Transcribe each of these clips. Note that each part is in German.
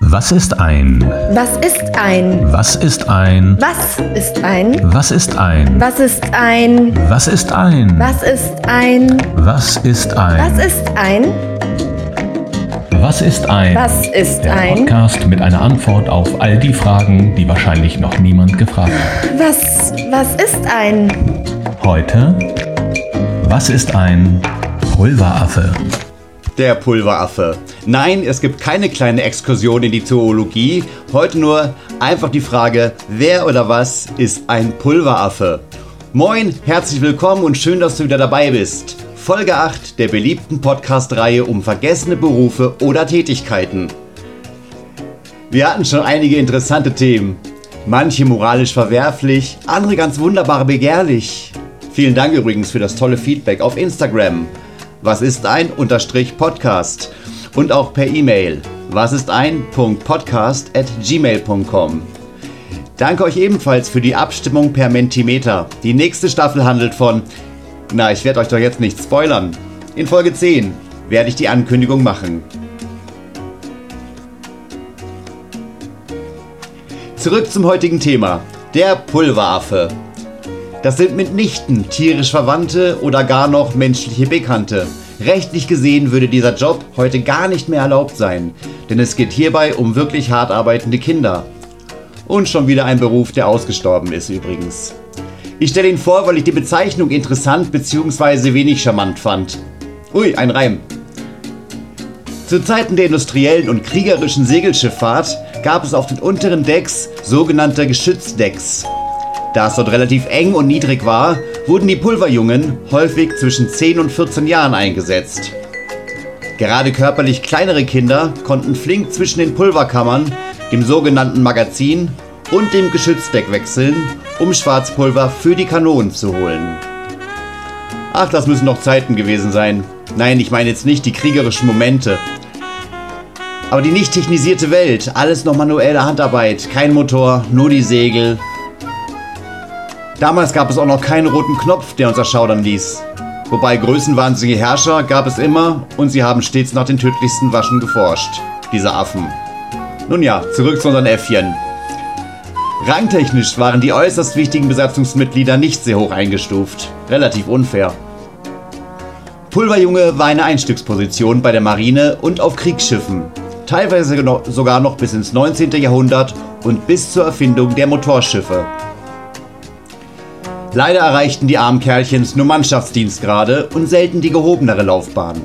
Was ist ein? Was ist ein? Was ist ein? Was ist ein? Was ist ein? Was ist ein? Was ist ein? Was ist ein? Was ist ein? Was ist ein? Was ist ein? Was ist Der ein? Podcast mit einer Antwort auf all die Fragen, die wahrscheinlich noch niemand gefragt hat. Was, was ist ein? Heute, was ist ein Pulveraffe? Der Pulveraffe. Nein, es gibt keine kleine Exkursion in die Zoologie. Heute nur einfach die Frage, wer oder was ist ein Pulveraffe? Moin, herzlich willkommen und schön, dass du wieder dabei bist. Folge 8 der beliebten Podcast-Reihe um vergessene Berufe oder Tätigkeiten. Wir hatten schon einige interessante Themen. Manche moralisch verwerflich, andere ganz wunderbar begehrlich. Vielen Dank übrigens für das tolle Feedback auf Instagram. Was ist ein Unterstrich Podcast? Und auch per E-Mail. Was ist ein Podcast at gmail.com. Danke euch ebenfalls für die Abstimmung per Mentimeter. Die nächste Staffel handelt von. Na, ich werde euch doch jetzt nicht spoilern. In Folge 10 werde ich die Ankündigung machen. Zurück zum heutigen Thema. Der Pulveraffe. Das sind mitnichten tierisch Verwandte oder gar noch menschliche Bekannte. Rechtlich gesehen würde dieser Job heute gar nicht mehr erlaubt sein, denn es geht hierbei um wirklich hart arbeitende Kinder. Und schon wieder ein Beruf, der ausgestorben ist übrigens. Ich stelle ihn vor, weil ich die Bezeichnung interessant bzw. wenig charmant fand. Ui, ein Reim. Zu Zeiten der industriellen und kriegerischen Segelschifffahrt gab es auf den unteren Decks sogenannte Geschützdecks. Da es dort relativ eng und niedrig war, wurden die Pulverjungen häufig zwischen 10 und 14 Jahren eingesetzt. Gerade körperlich kleinere Kinder konnten flink zwischen den Pulverkammern, dem sogenannten Magazin und dem Geschützdeck wechseln, um Schwarzpulver für die Kanonen zu holen. Ach, das müssen doch Zeiten gewesen sein. Nein, ich meine jetzt nicht die kriegerischen Momente. Aber die nicht technisierte Welt, alles noch manuelle Handarbeit, kein Motor, nur die Segel, Damals gab es auch noch keinen roten Knopf, der uns erschaudern ließ. Wobei größenwahnsinnige Herrscher gab es immer und sie haben stets nach den tödlichsten Waschen geforscht. Diese Affen. Nun ja, zurück zu unseren Äffchen. Rangtechnisch waren die äußerst wichtigen Besatzungsmitglieder nicht sehr hoch eingestuft. Relativ unfair. Pulverjunge war eine Einstiegsposition bei der Marine und auf Kriegsschiffen. Teilweise sogar noch bis ins 19. Jahrhundert und bis zur Erfindung der Motorschiffe. Leider erreichten die armen Kerlchens nur Mannschaftsdienstgrade und selten die gehobenere Laufbahn.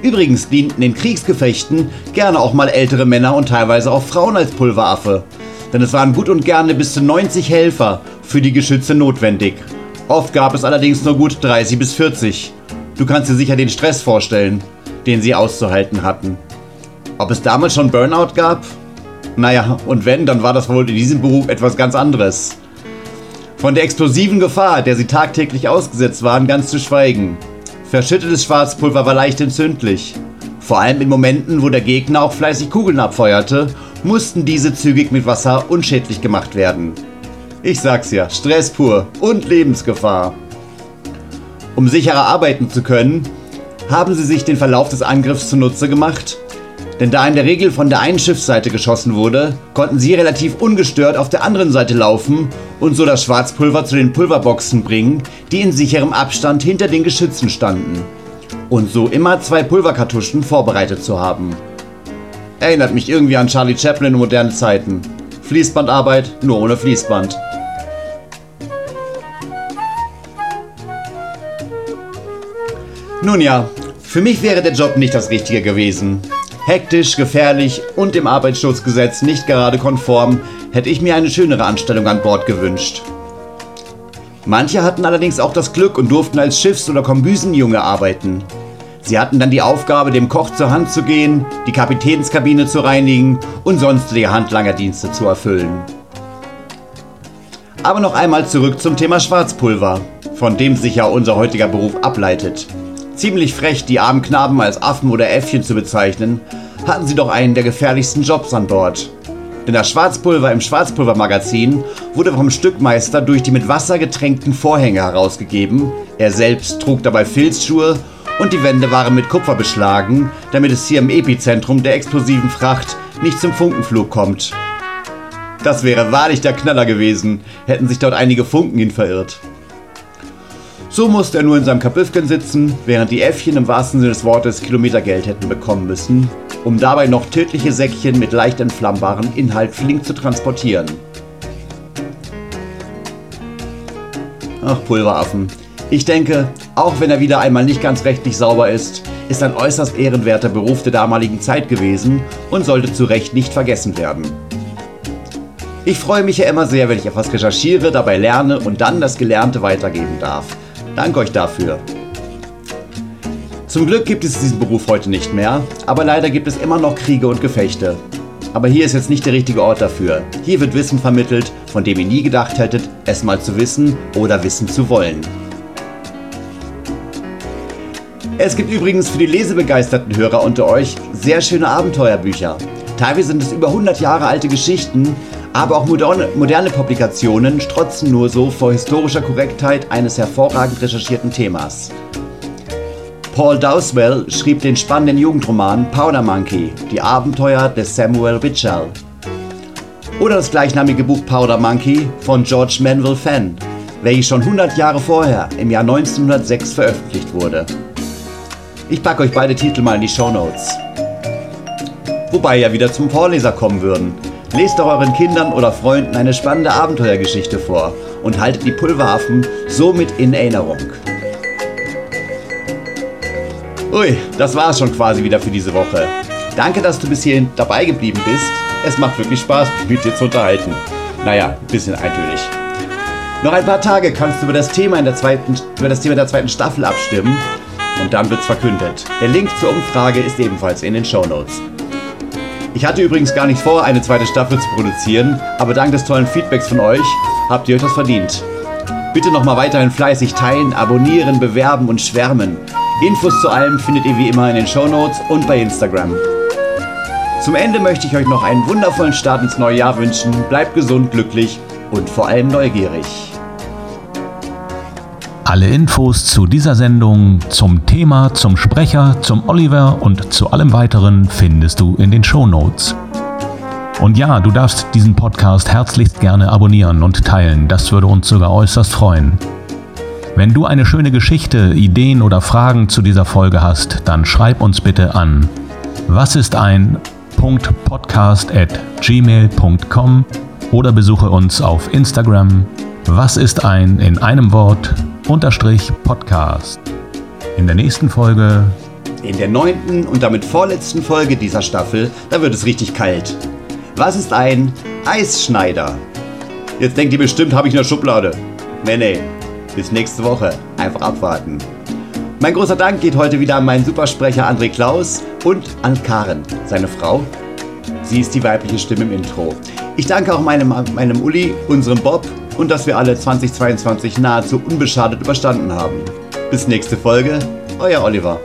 Übrigens dienten in Kriegsgefechten gerne auch mal ältere Männer und teilweise auch Frauen als Pulveraffe, denn es waren gut und gerne bis zu 90 Helfer für die Geschütze notwendig. Oft gab es allerdings nur gut 30 bis 40. Du kannst dir sicher den Stress vorstellen, den sie auszuhalten hatten. Ob es damals schon Burnout gab? Naja, und wenn, dann war das wohl in diesem Beruf etwas ganz anderes. Von der explosiven Gefahr, der sie tagtäglich ausgesetzt waren, ganz zu schweigen. Verschüttetes Schwarzpulver war leicht entzündlich. Vor allem in Momenten, wo der Gegner auch fleißig Kugeln abfeuerte, mussten diese zügig mit Wasser unschädlich gemacht werden. Ich sag's ja, Stress pur und Lebensgefahr. Um sicherer arbeiten zu können, haben sie sich den Verlauf des Angriffs zunutze gemacht denn da in der Regel von der einen Schiffsseite geschossen wurde, konnten sie relativ ungestört auf der anderen Seite laufen und so das Schwarzpulver zu den Pulverboxen bringen, die in sicherem Abstand hinter den Geschützen standen. Und so immer zwei Pulverkartuschen vorbereitet zu haben. Erinnert mich irgendwie an Charlie Chaplin in modernen Zeiten. Fließbandarbeit, nur ohne Fließband. Nun ja, für mich wäre der Job nicht das Richtige gewesen. Hektisch, gefährlich und dem Arbeitsschutzgesetz nicht gerade konform, hätte ich mir eine schönere Anstellung an Bord gewünscht. Manche hatten allerdings auch das Glück und durften als Schiffs- oder Kombüsenjunge arbeiten. Sie hatten dann die Aufgabe, dem Koch zur Hand zu gehen, die Kapitänskabine zu reinigen und sonstige Handlangerdienste zu erfüllen. Aber noch einmal zurück zum Thema Schwarzpulver, von dem sich ja unser heutiger Beruf ableitet. Ziemlich frech, die armen Knaben als Affen oder Äffchen zu bezeichnen, hatten sie doch einen der gefährlichsten Jobs an Bord. Denn das Schwarzpulver im Schwarzpulvermagazin wurde vom Stückmeister durch die mit Wasser getränkten Vorhänge herausgegeben. Er selbst trug dabei Filzschuhe und die Wände waren mit Kupfer beschlagen, damit es hier im Epizentrum der explosiven Fracht nicht zum Funkenflug kommt. Das wäre wahrlich der Knaller gewesen, hätten sich dort einige Funken hin verirrt. So musste er nur in seinem Kapüffchen sitzen, während die Äffchen im wahrsten Sinne des Wortes Kilometergeld hätten bekommen müssen, um dabei noch tödliche Säckchen mit leicht entflammbaren Inhalt flink zu transportieren. Ach, Pulveraffen. Ich denke, auch wenn er wieder einmal nicht ganz rechtlich sauber ist, ist ein äußerst ehrenwerter Beruf der damaligen Zeit gewesen und sollte zu Recht nicht vergessen werden. Ich freue mich ja immer sehr, wenn ich etwas recherchiere, dabei lerne und dann das Gelernte weitergeben darf. Danke euch dafür. Zum Glück gibt es diesen Beruf heute nicht mehr, aber leider gibt es immer noch Kriege und Gefechte. Aber hier ist jetzt nicht der richtige Ort dafür. Hier wird Wissen vermittelt, von dem ihr nie gedacht hättet, es mal zu wissen oder wissen zu wollen. Es gibt übrigens für die lesebegeisterten Hörer unter euch sehr schöne Abenteuerbücher. Teilweise sind es über 100 Jahre alte Geschichten, aber auch moderne, moderne Publikationen strotzen nur so vor historischer Korrektheit eines hervorragend recherchierten Themas. Paul Dowswell schrieb den spannenden Jugendroman Powder Monkey, die Abenteuer des Samuel Mitchell. Oder das gleichnamige Buch Powder Monkey von George Manville Fenn, welches schon 100 Jahre vorher, im Jahr 1906, veröffentlicht wurde. Ich packe euch beide Titel mal in die Show Notes. Wobei ja wieder zum Vorleser kommen würden. Lest doch euren Kindern oder Freunden eine spannende Abenteuergeschichte vor und haltet die Pulveraffen somit in Erinnerung. Ui, das war's schon quasi wieder für diese Woche. Danke, dass du bis hierhin dabei geblieben bist. Es macht wirklich Spaß, mich mit dir zu unterhalten. Naja, ein bisschen eintönig. Noch ein paar Tage kannst du über das Thema in der zweiten, über das Thema der zweiten Staffel abstimmen und dann wird's verkündet. Der Link zur Umfrage ist ebenfalls in den Show Notes. Ich hatte übrigens gar nicht vor, eine zweite Staffel zu produzieren, aber dank des tollen Feedbacks von euch habt ihr euch das verdient. Bitte nochmal weiterhin fleißig teilen, abonnieren, bewerben und schwärmen. Infos zu allem findet ihr wie immer in den Show Notes und bei Instagram. Zum Ende möchte ich euch noch einen wundervollen Start ins neue Jahr wünschen. Bleibt gesund, glücklich und vor allem neugierig. Alle Infos zu dieser Sendung, zum Thema, zum Sprecher, zum Oliver und zu allem weiteren findest du in den Show Notes. Und ja, du darfst diesen Podcast herzlichst gerne abonnieren und teilen, das würde uns sogar äußerst freuen. Wenn du eine schöne Geschichte, Ideen oder Fragen zu dieser Folge hast, dann schreib uns bitte an was ist ein podcast at gmail.com oder besuche uns auf Instagram was ist ein in einem Wort Podcast. In der nächsten Folge In der neunten und damit vorletzten Folge dieser Staffel, da wird es richtig kalt. Was ist ein Eisschneider? Jetzt denkt ihr bestimmt, habe ich eine Schublade. Nee, nee. Bis nächste Woche. Einfach abwarten. Mein großer Dank geht heute wieder an meinen Supersprecher André Klaus und an Karen, seine Frau. Sie ist die weibliche Stimme im Intro. Ich danke auch meinem, meinem Uli, unserem Bob und dass wir alle 2022 nahezu unbeschadet überstanden haben. Bis nächste Folge, euer Oliver.